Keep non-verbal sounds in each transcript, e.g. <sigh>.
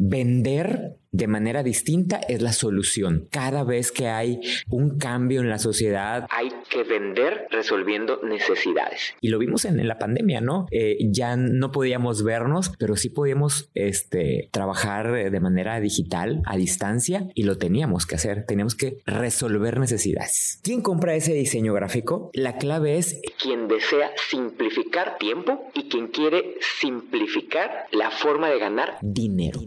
vender de manera distinta es la solución. Cada vez que hay un cambio en la sociedad, hay que vender resolviendo necesidades. Y lo vimos en, la pandemia, ¿no? Eh, ya no podíamos vernos, pero sí podíamos este, trabajar de manera digital, a distancia, y lo teníamos que hacer. Teníamos que resolver necesidades. ¿Quién compra ese diseño gráfico? La clave es quien desea simplificar tiempo y quien quiere simplificar la forma de ganar dinero.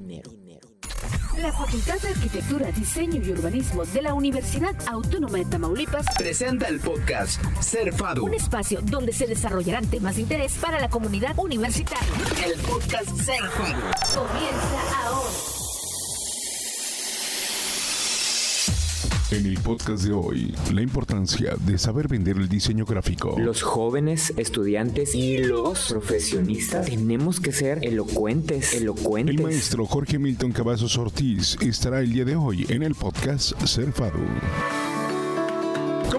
La Facultad de Arquitectura, Diseño y Urbanismo de la Universidad Autónoma de Tamaulipas presenta el podcast Ser FADU, un espacio donde se desarrollarán temas de interés para la comunidad universitaria. El podcast Ser FADU comienza ahora. En el podcast de hoy, la importancia de saber vender el diseño gráfico. Los jóvenes estudiantes y los profesionistas tenemos que ser elocuentes, elocuentes. El maestro Jorge Milton Cavazos Ortiz estará el día de hoy en el podcast Ser Fado.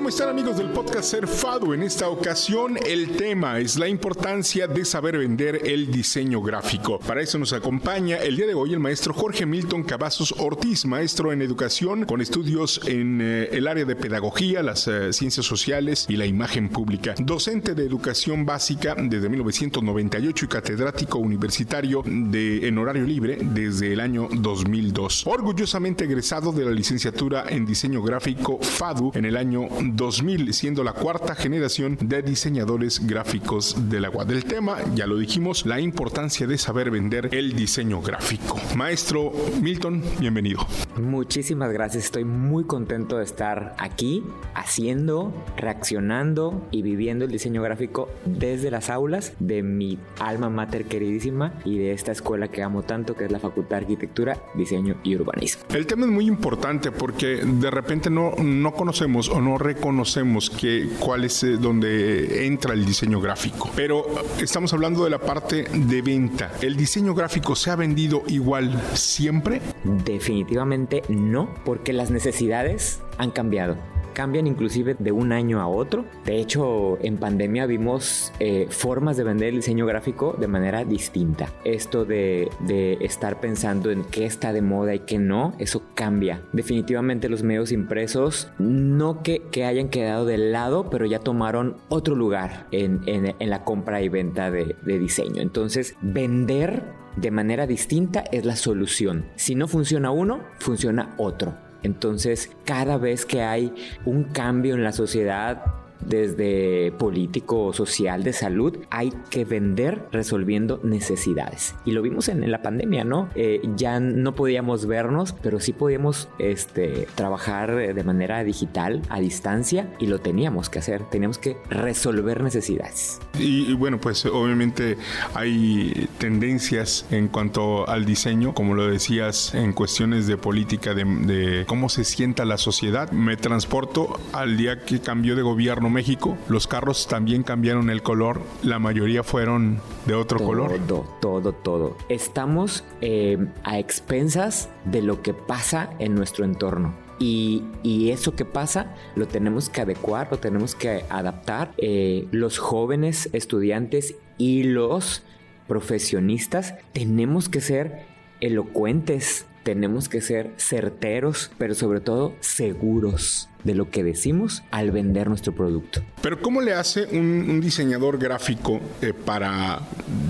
¿Cómo están amigos del podcast Ser Fado? En esta ocasión el tema es la importancia de saber vender el diseño gráfico. Para eso nos acompaña el día de hoy el maestro Jorge Milton Cavazos Ortiz, maestro en educación con estudios en eh, el área de pedagogía, las eh, ciencias sociales y la imagen pública. Docente de educación básica desde 1998 y catedrático universitario de, en horario libre desde el año 2002. Orgullosamente egresado de la licenciatura en diseño gráfico FADU en el año 2000, siendo la cuarta generación de diseñadores gráficos del agua. Del tema, ya lo dijimos, la importancia de saber vender el diseño gráfico. Maestro Milton, bienvenido. Muchísimas gracias, estoy muy contento de estar aquí haciendo, reaccionando y viviendo el diseño gráfico desde las aulas de mi alma mater queridísima y de esta escuela que amo tanto que es la Facultad de Arquitectura, Diseño y Urbanismo. El tema es muy importante porque de repente no, no conocemos o no reconocemos que, cuál es eh, donde entra el diseño gráfico. Pero estamos hablando de la parte de venta. ¿El diseño gráfico se ha vendido igual siempre? Definitivamente no, porque las necesidades han cambiado cambian inclusive de un año a otro. De hecho, en pandemia vimos eh, formas de vender el diseño gráfico de manera distinta. Esto de, estar pensando en qué está de moda y qué no, eso cambia. Definitivamente los medios impresos no que, hayan quedado de lado, pero ya tomaron otro lugar en, la compra y venta de, de diseño. Entonces, vender de manera distinta es la solución. Si no funciona uno, funciona otro. Entonces, cada vez que hay un cambio en la sociedad, desde político, social, de salud, hay que vender resolviendo necesidades. Y lo vimos en, la pandemia, ¿no? Eh, ya no podíamos vernos, pero sí podíamos este, trabajar de manera digital, a distancia, y lo teníamos que hacer. Teníamos que resolver necesidades. Y, bueno, pues obviamente hay tendencias en cuanto al diseño, como lo decías, en cuestiones de política, de, de cómo se sienta la sociedad. Me transporto al día que cambió de gobierno México, los carros también cambiaron el color, la mayoría fueron de otro color. Todo, todo, todo. Estamos eh, a expensas de lo que pasa en nuestro entorno. Y, eso que pasa lo tenemos que adecuar, lo tenemos que adaptar. Eh, los jóvenes estudiantes y los profesionistas tenemos que ser elocuentes, tenemos que ser certeros, pero sobre todo seguros de lo que decimos al vender nuestro producto. Pero ¿cómo le hace un, diseñador gráfico eh, para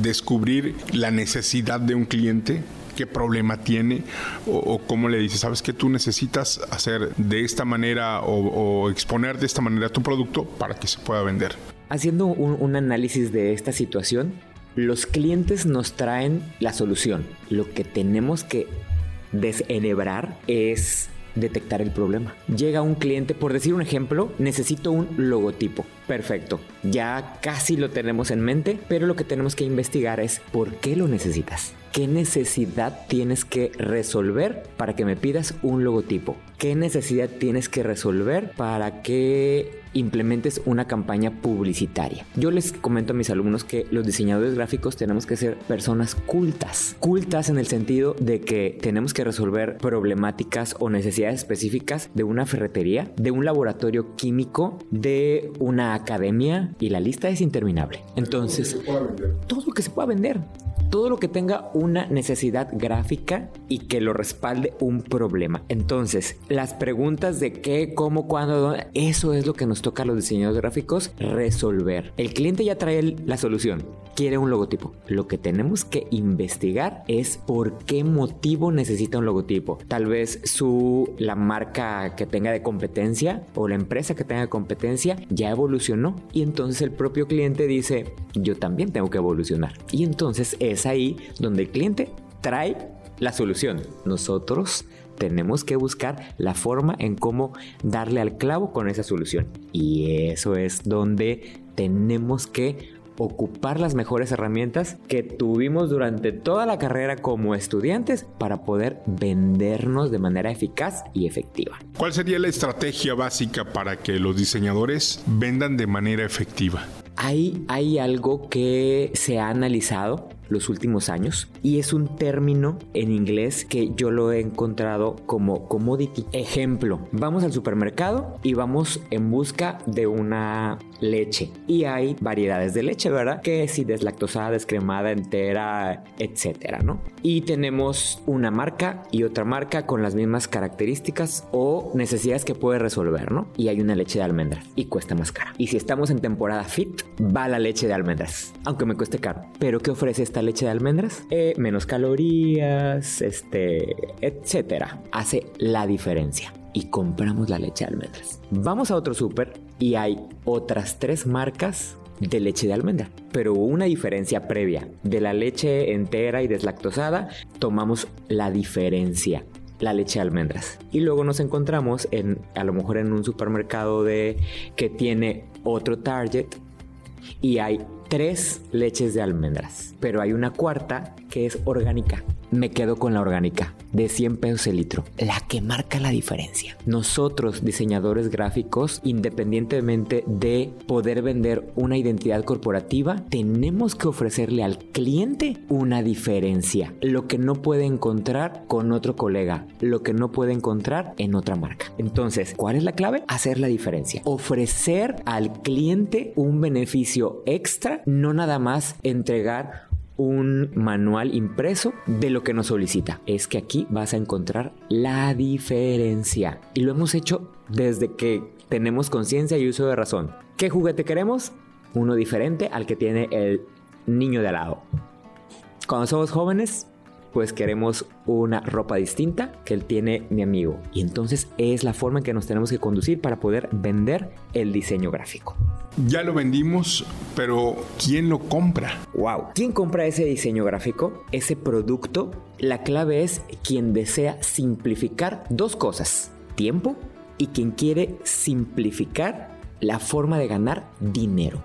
descubrir la necesidad de un cliente? qué problema tiene o, cómo le dice, sabes que tú necesitas hacer de esta manera o, exponer de esta manera tu producto para que se pueda vender. Haciendo un análisis de esta situación, los clientes nos traen la solución. Lo que tenemos que desenhebrar es detectar el problema. Llega un cliente, por decir un ejemplo, necesito un logotipo. Perfecto, ya casi lo tenemos en mente, pero lo que tenemos que investigar es por qué lo necesitas. ¿Qué necesidad tienes que resolver para que me pidas un logotipo? ¿Qué necesidad tienes que resolver para que implementes una campaña publicitaria? Yo les comento a mis alumnos que los diseñadores gráficos tenemos que ser personas cultas. Cultas en el sentido de que tenemos que resolver problemáticas o necesidades específicas de una ferretería, de un laboratorio químico, de una academia y la lista es interminable. Entonces, todo lo que se pueda vender todo lo que tenga una necesidad gráfica y que lo respalde un problema. Entonces, las preguntas de qué, cómo, cuándo, eso es lo que nos toca a los diseñadores gráficos resolver. El cliente ya trae la solución, quiere un logotipo. Lo que tenemos que investigar es por qué motivo necesita un logotipo. Tal vez su la marca que tenga de competencia o la empresa que tenga competencia ya evolucionó y entonces el propio cliente dice, "Yo también tengo que evolucionar." Y entonces es ahí donde el cliente trae la solución. Nosotros tenemos que buscar la forma en cómo darle al clavo con esa solución. Y eso es donde tenemos que ocupar las mejores herramientas que tuvimos durante toda la carrera como estudiantes para poder vendernos de manera eficaz y efectiva. ¿Cuál sería la estrategia básica para que los diseñadores vendan de manera efectiva? Hay, hay algo que se ha analizado los últimos años y es un término en inglés que yo lo he encontrado como commodity. Ejemplo, vamos al supermercado y vamos en busca de una leche y hay variedades de leche, ¿verdad? Que si deslactosada, descremada, entera, etcétera, ¿no? Y tenemos una marca y otra marca con las mismas características o necesidades que puede resolver, ¿no? Y hay una leche de almendras y cuesta más cara. Y si estamos en temporada fit, va la leche de almendras, aunque me cueste caro. Pero ¿qué ofrece esta leche de almendras? Eh, menos calorías, este, etcétera. Hace la diferencia y compramos la leche de almendras. Vamos a otro súper y hay otras tres marcas de leche de almendra. Pero una diferencia previa. De la leche entera y deslactosada, tomamos la diferencia la leche de almendras. Y luego nos encontramos en a lo mejor en un supermercado de que tiene otro target y hay tres leches de almendras, pero hay una cuarta que es orgánica. Me quedo con la orgánica de 100 pesos el litro, la que marca la diferencia. Nosotros, diseñadores gráficos, independientemente de poder vender una identidad corporativa, tenemos que ofrecerle al cliente una diferencia, lo que no puede encontrar con otro colega, lo que no puede encontrar en otra marca. Entonces, ¿cuál es la clave? Hacer la diferencia. Ofrecer al cliente un beneficio extra, no nada más entregar un manual impreso de lo que nos solicita. Es que aquí vas a encontrar la diferencia. Y lo hemos hecho desde que tenemos conciencia y uso de razón. ¿Qué juguete queremos? Uno diferente al que tiene el niño de al lado. Cuando somos jóvenes, pues queremos una ropa distinta que él tiene mi amigo. Y entonces es la forma en que nos tenemos que conducir para poder vender el diseño gráfico. Ya lo vendimos, pero ¿quién lo compra? Wow. ¿Quién compra ese diseño gráfico? Ese producto. La clave es quien desea simplificar dos cosas. Tiempo y quien quiere simplificar la forma de ganar dinero.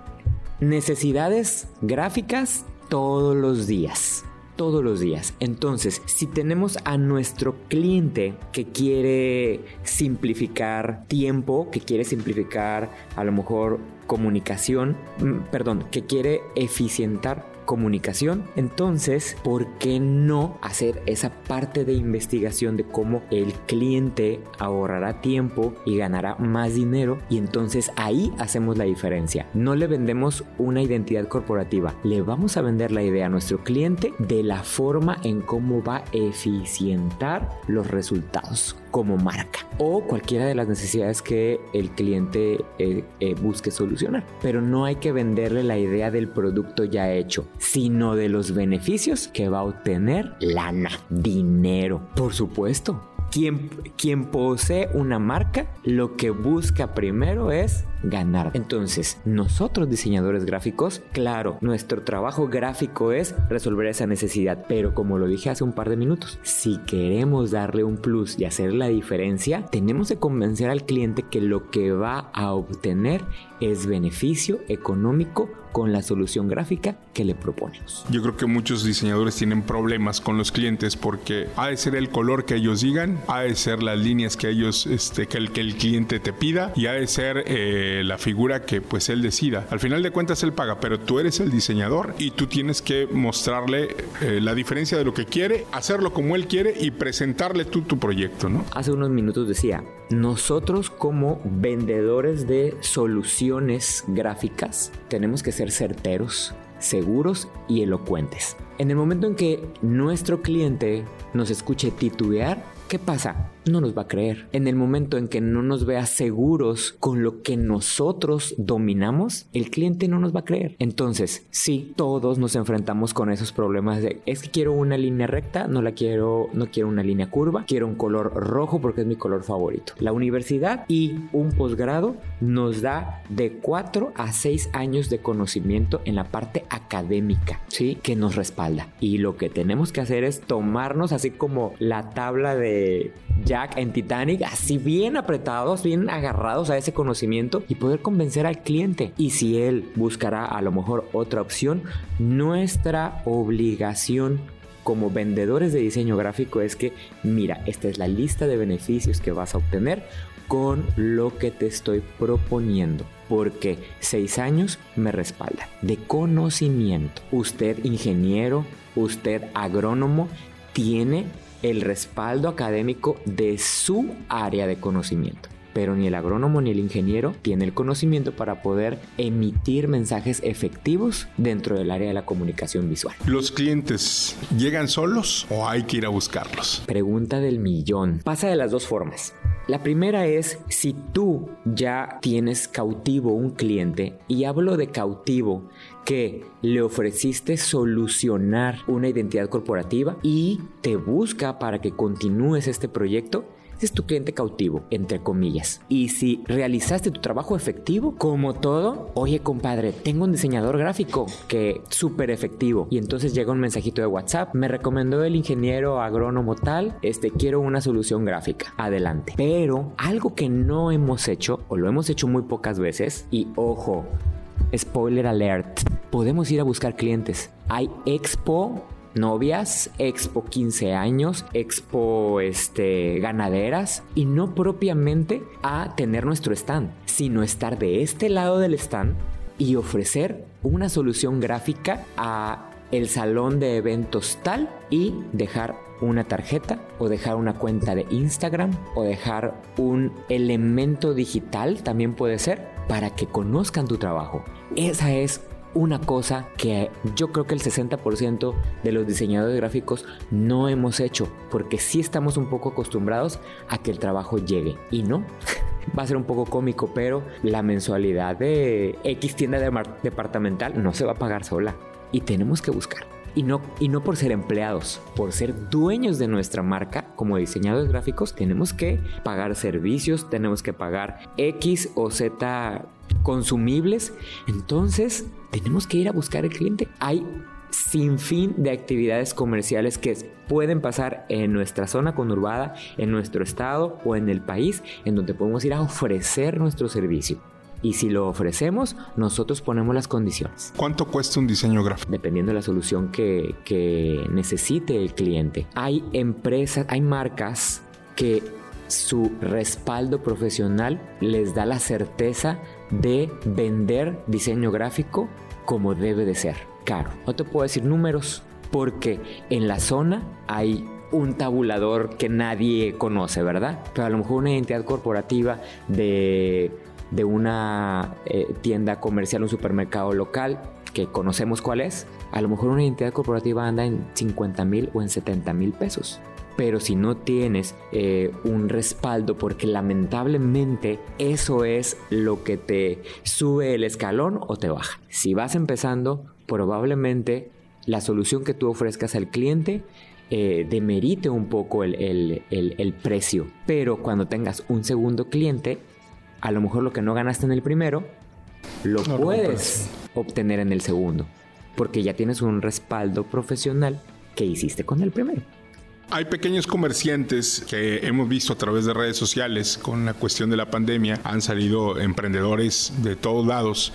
Necesidades gráficas todos los días todos los días. Entonces, si tenemos a nuestro cliente que quiere simplificar tiempo, que quiere simplificar a lo mejor comunicación, mm, perdón, que quiere eficientar comunicación. Entonces, ¿por qué no hacer esa parte de investigación de cómo el cliente ahorrará tiempo y ganará más dinero? Y entonces ahí hacemos la diferencia. No le vendemos una identidad corporativa, le vamos a vender la idea a nuestro cliente de la forma en cómo va a eficientar los resultados como marca o cualquiera de las necesidades que el cliente eh, eh, busque solucionar. Pero no hay que venderle la idea del producto ya hecho, sino de los beneficios que va a obtener lana, dinero, por supuesto. Quien, posee una marca, lo que busca primero es ganar. Entonces, nosotros diseñadores gráficos, claro, nuestro trabajo gráfico es resolver esa necesidad, pero como lo dije hace un par de minutos, si queremos darle un plus y hacer la diferencia, tenemos que convencer al cliente que lo que va a obtener es beneficio económico con la solución gráfica que le proponemos. Yo creo que muchos diseñadores tienen problemas con los clientes porque ha de ser el color que ellos digan, ha de ser las líneas que ellos, este, que el, cliente te pida y ha de ser eh, la figura que pues él decida. Al final de cuentas él paga, pero tú eres el diseñador y tú tienes que mostrarle eh, la diferencia de lo que quiere, hacerlo como él quiere y presentarle tú tu proyecto, ¿no? Hace unos minutos decía, nosotros como vendedores de soluciones gráficas tenemos que ser certeros, seguros y elocuentes. En el momento en que nuestro cliente nos escuche titubear, ¿qué pasa? No nos va a creer. En el momento en que no nos vea seguros con lo que nosotros dominamos, el cliente no nos va a creer. Entonces, sí, todos nos enfrentamos con esos problemas de es que quiero una línea recta, no la quiero, no quiero una línea curva, quiero un color rojo porque es mi color favorito. La universidad y un posgrado nos da de 4 a 6 años de conocimiento en la parte académica, ¿sí? Que nos respalda. Y lo que tenemos que hacer es tomarnos así como la tabla de Jack en Titanic, así bien apretados, bien agarrados a ese conocimiento y poder convencer al cliente. Y si él buscará a lo mejor otra opción, nuestra obligación como vendedores de diseño gráfico es que, mira, esta es la lista de beneficios que vas a obtener con lo que te estoy proponiendo. Porque seis años me respalda de conocimiento. Usted ingeniero, usted agrónomo, tiene el respaldo académico de su área de conocimiento. Pero ni el agrónomo ni el ingeniero tiene el conocimiento para poder emitir mensajes efectivos dentro del área de la comunicación visual. ¿Los clientes llegan solos o hay que ir a buscarlos? Pregunta del millón. Pasa de las dos formas. La primera es si tú ya tienes cautivo un cliente, y hablo de cautivo, que le ofreciste solucionar una identidad corporativa y te busca para que continúes este proyecto, es tu cliente cautivo, entre comillas. Y si realizaste tu trabajo efectivo, como todo, oye compadre, tengo un diseñador gráfico que súper efectivo. Y entonces llega un mensajito de WhatsApp, me recomendó el ingeniero agrónomo tal, este, quiero una solución gráfica. Adelante. Pero algo que no hemos hecho, o lo hemos hecho muy pocas veces, y ojo, spoiler alert, podemos ir a buscar clientes. Hay expo novias, expo 15 años, expo este, ganaderas y no propiamente a tener nuestro stand, sino estar de este lado del stand y ofrecer una solución gráfica a el salón de eventos tal y dejar una tarjeta o dejar una cuenta de Instagram o dejar un elemento digital también puede ser para que conozcan tu trabajo. Esa es una cosa que yo creo que el 60% de los diseñadores gráficos no hemos hecho, porque sí estamos un poco acostumbrados a que el trabajo llegue y no. <laughs> Va a ser un poco cómico, pero la mensualidad de X tienda departamental no se va a pagar sola y tenemos que buscar. Y no, y no por ser empleados, por ser dueños de nuestra marca como diseñadores gráficos, tenemos que pagar servicios, tenemos que pagar X o Z consumibles. Entonces, tenemos que ir a buscar el cliente. Hay sin fin de actividades comerciales que pueden pasar en nuestra zona conurbada, en nuestro estado o en el país, en donde podemos ir a ofrecer nuestro servicio. Y si lo ofrecemos, nosotros ponemos las condiciones. ¿Cuánto cuesta un diseño gráfico? Dependiendo de la solución que, que necesite el cliente. Hay empresas, hay marcas que su respaldo profesional les da la certeza de vender diseño gráfico como debe de ser, caro. No te puedo decir números porque en la zona hay un tabulador que nadie conoce, ¿verdad? Pero a lo mejor una identidad corporativa de, una eh, tienda comercial, un supermercado local, que conocemos cuál es, a lo mejor una identidad corporativa anda en 50 mil o en 70 mil pesos pero si no tienes eh, un respaldo, porque lamentablemente eso es lo que te sube el escalón o te baja. Si vas empezando, probablemente la solución que tú ofrezcas al cliente eh, demerite un poco el, precio, pero cuando tengas un segundo cliente, a lo mejor lo que no ganaste en el primero, lo puedes obtener en el segundo, porque ya tienes un respaldo profesional que hiciste con el primero. Hay pequeños comerciantes que hemos visto a través de redes sociales con la cuestión de la pandemia. Han salido emprendedores de todos lados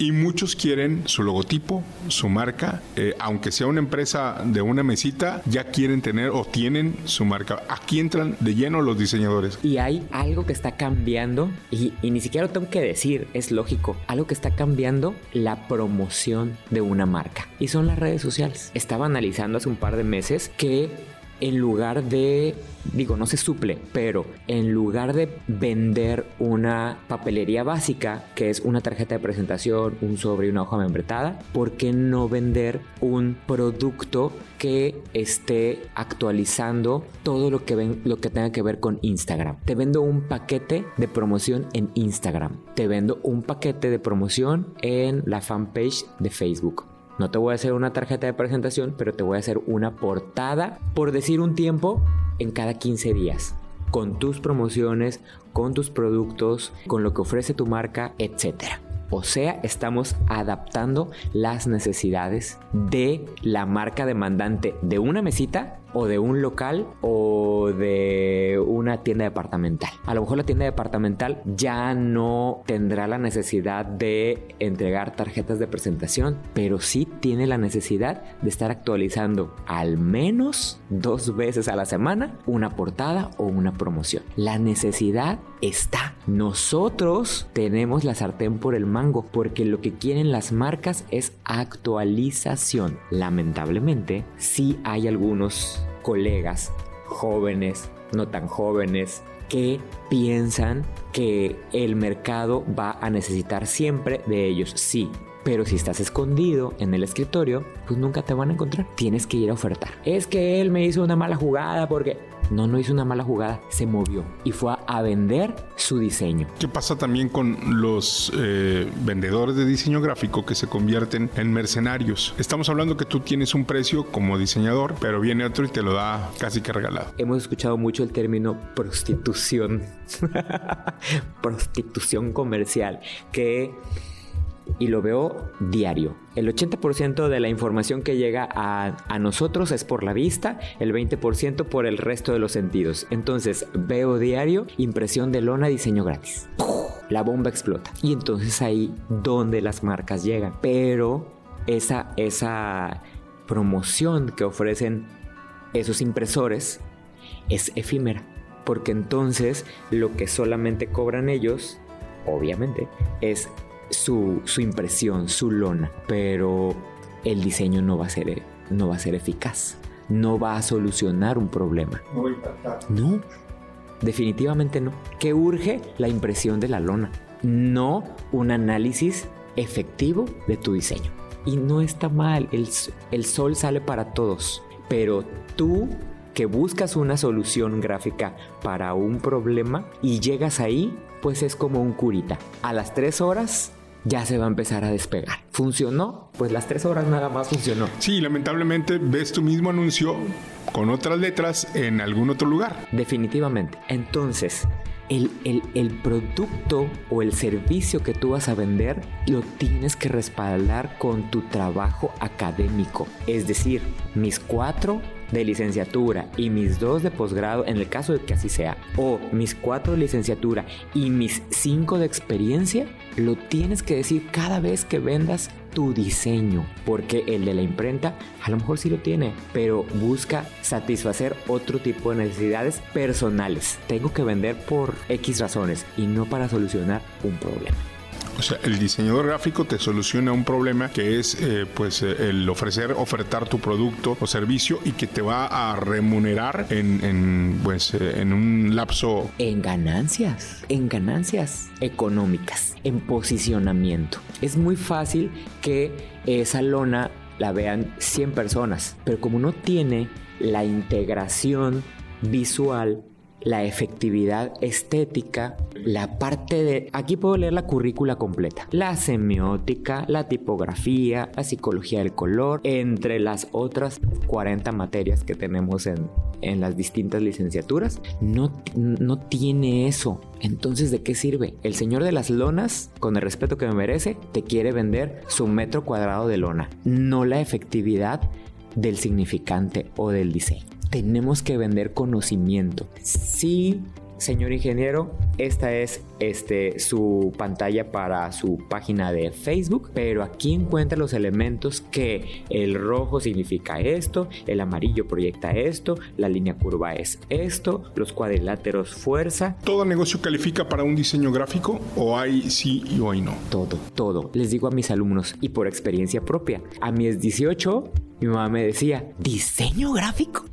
y muchos quieren su logotipo, su marca. Eh, aunque sea una empresa de una mesita, ya quieren tener o tienen su marca. Aquí entran de lleno los diseñadores. Y hay algo que está cambiando y, y ni siquiera lo tengo que decir, es lógico. Algo que está cambiando la promoción de una marca y son las redes sociales. Estaba analizando hace un par de meses que en lugar de, digo, no se suple, pero en lugar de vender una papelería básica, que es una tarjeta de presentación, un sobre y una hoja membretada, ¿por qué no vender un producto que esté actualizando todo lo que, ven, lo que tenga que ver con Instagram? Te vendo un paquete de promoción en Instagram. Te vendo un paquete de promoción en la fanpage de Facebook no te voy a hacer una tarjeta de presentación, pero te voy a hacer una portada, por decir un tiempo, en cada 15 días. Con tus promociones, con tus productos, con lo que ofrece tu marca, etc. O sea, estamos adaptando las necesidades de la marca demandante de una mesita o de un local o de una tienda departamental. A lo mejor la tienda departamental ya no tendrá la necesidad de entregar tarjetas de presentación, pero sí tiene la necesidad de estar actualizando al menos dos veces a la semana una portada o una promoción. La necesidad está. Nosotros tenemos la sartén por el mango porque lo que quieren las marcas es actualización. Lamentablemente, sí hay algunos colegas jóvenes, no tan jóvenes, que piensan que el mercado va a necesitar siempre de ellos. Sí, pero si estás escondido en el escritorio, pues nunca te van a encontrar. Tienes que ir a ofertar. Es que él me hizo una mala jugada porque no, no hizo una mala jugada, se movió y fue a, vender su diseño. ¿Qué pasa también con los eh, vendedores de diseño gráfico que se convierten en mercenarios? Estamos hablando que tú tienes un precio como diseñador, pero viene otro y te lo da casi que regalado. Hemos escuchado mucho el término prostitución, <laughs> prostitución comercial, que y lo veo diario. El 80% de la información que llega a, nosotros es por la vista, el 20% por el resto de los sentidos. Entonces veo diario impresión de lona diseño gratis. La bomba explota. Y entonces ahí donde las marcas llegan. Pero esa, esa promoción que ofrecen esos impresores es efímera. Porque entonces lo que solamente cobran ellos, obviamente, es su, impresión, su lona, pero el diseño no va a ser, no va a ser eficaz, no va a solucionar un problema. No No, definitivamente no. ¿Qué urge? La impresión de la lona, no un análisis efectivo de tu diseño. Y no está mal, el, el sol sale para todos, pero tú que buscas una solución gráfica para un problema y llegas ahí, pues es como un curita. A las tres horas ya se va a empezar a despegar. ¿Funcionó? Pues las tres horas nada más funcionó. Sí, lamentablemente ves tu mismo anuncio con otras letras en algún otro lugar. Definitivamente. Entonces, el, el, el, producto o el servicio que tú vas a vender lo tienes que respaldar con tu trabajo académico. Es decir, mis cuatro de licenciatura y mis dos de posgrado, en el caso de que así sea, o mis cuatro de licenciatura y mis cinco de experiencia, lo tienes que decir cada vez que vendas tu diseño, porque el de la imprenta a lo mejor sí lo tiene, pero busca satisfacer otro tipo de necesidades personales. Tengo que vender por X razones y no para solucionar un problema. O sea, el diseñador gráfico te soluciona un problema que es eh, pues eh, el ofrecer, ofertar tu producto o servicio y que te va a remunerar en, pues, eh, en un lapso. En ganancias, en ganancias económicas, en posicionamiento. Es muy fácil que esa lona la vean 100 personas, pero como no tiene la integración visual la efectividad estética, la parte de... Aquí puedo leer la currícula completa. La semiótica, la tipografía, la psicología del color, entre las otras 40 materias que tenemos en, en las distintas licenciaturas, no, no tiene eso. Entonces, ¿de qué sirve? El señor de las lonas, con el respeto que me merece, te quiere vender su metro cuadrado de lona, no la efectividad del significante o del diseño tenemos que vender conocimiento. Sí, señor ingeniero, esta es este, su pantalla para su página de Facebook, pero aquí encuentra los elementos que el rojo significa esto, el amarillo proyecta esto, la línea curva es esto, los cuadriláteros fuerza. ¿Todo negocio califica para un diseño gráfico o hay sí y o hay no? Todo, todo. Les digo a mis alumnos y por experiencia propia, a mis 18 mi mamá me decía, ¿diseño gráfico?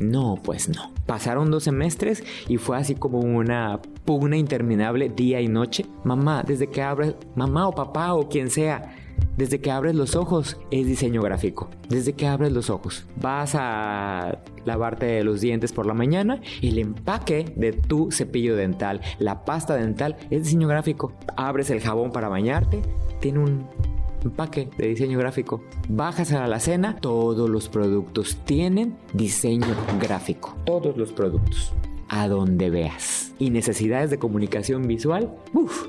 No, pues no. Pasaron dos semestres y fue así como una pugna interminable día y noche. Mamá, desde que abres, mamá o papá o quien sea, desde que abres los ojos es diseño gráfico. Desde que abres los ojos. Vas a lavarte los dientes por la mañana. El empaque de tu cepillo dental, la pasta dental, es diseño gráfico. Abres el jabón para bañarte. Tiene un empaque de diseño gráfico. Bajas a la cena, todos los productos tienen diseño gráfico. Todos los productos. A donde veas. Y necesidades de comunicación visual, uff,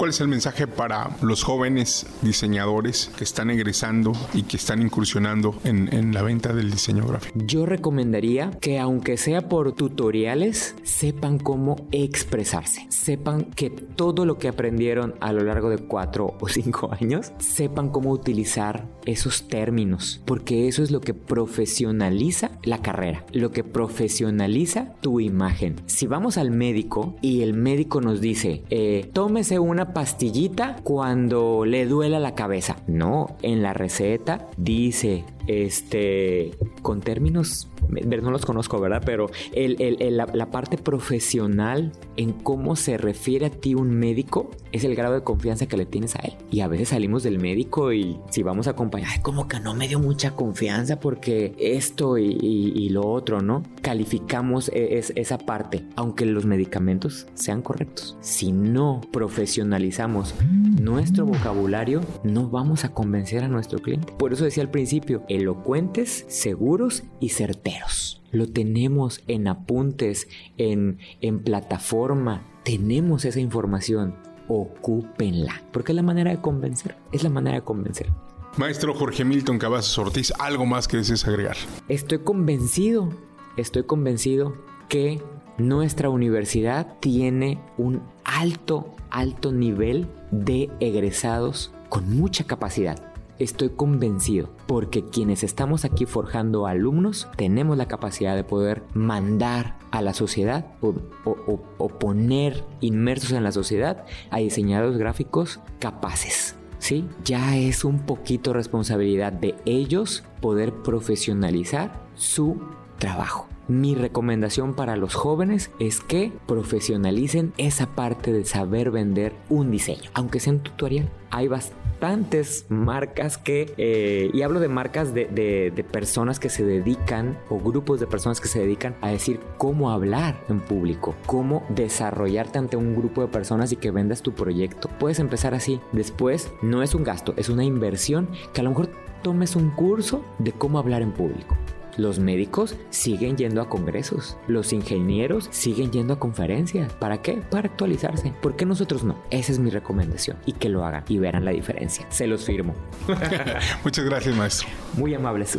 ¿Cuál es el mensaje para los jóvenes diseñadores que están egresando y que están incursionando en, la venta del diseño gráfico? Yo recomendaría que aunque sea por tutoriales, sepan cómo expresarse. Sepan que todo lo que aprendieron a lo largo de cuatro o cinco años, sepan cómo utilizar esos términos, porque eso es lo que profesionaliza la carrera, lo que profesionaliza tu imagen. Si vamos al médico y el médico nos dice, eh, tómese una pastillita cuando le duela la cabeza. No, en la receta dice, este, con términos no los conozco, ¿verdad? Pero la, parte profesional en cómo se refiere a ti un médico es el grado de confianza que le tienes a él. Y a veces salimos del médico y si vamos a acompañar, como que no me dio mucha confianza porque esto y, lo otro, ¿no? Calificamos e, esa parte, aunque los medicamentos sean correctos. Si no profesionalizamos nuestro vocabulario, no vamos a convencer a nuestro cliente. Por eso decía al principio, elocuentes, seguros y certeros. Lo tenemos en apuntes, en, en plataforma. Tenemos esa información. Ocúpenla. Porque es la manera de convencer. Es la manera de convencer. Maestro Jorge Milton Cavazos Ortiz, ¿algo más que desees agregar? Estoy convencido, estoy convencido que nuestra universidad tiene un alto, alto nivel de egresados con mucha capacidad estoy convencido, porque quienes estamos aquí forjando alumnos tenemos la capacidad de poder mandar a la sociedad o, poner inmersos en la sociedad a diseñadores gráficos capaces. ¿Sí? Ya es un poquito responsabilidad de ellos poder profesionalizar su trabajo. Mi recomendación para los jóvenes es que profesionalicen esa parte de saber vender un diseño, aunque sea un tutorial. Hay bastantes marcas que, eh, y hablo de marcas de, de, personas que se dedican o grupos de personas que se dedican a decir cómo hablar en público, cómo desarrollarte ante un grupo de personas y que vendas tu proyecto. Puedes empezar así. Después no es un gasto, es una inversión que a lo mejor tomes un curso de cómo hablar en público. Los médicos siguen yendo a congresos. Los ingenieros siguen yendo a conferencias. ¿Para qué? Para actualizarse. ¿Por qué nosotros no? Esa es mi recomendación. Y que lo hagan y verán la diferencia. Se los firmo. <laughs> Muchas gracias, maestro. Muy amables.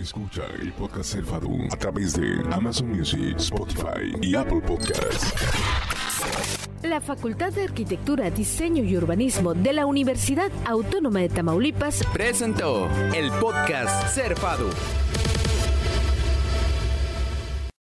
Escucha el podcast El a través de Amazon Music, Spotify y Apple Podcasts. La Facultad de Arquitectura, Diseño y Urbanismo de la Universidad Autónoma de Tamaulipas presentó el podcast Ser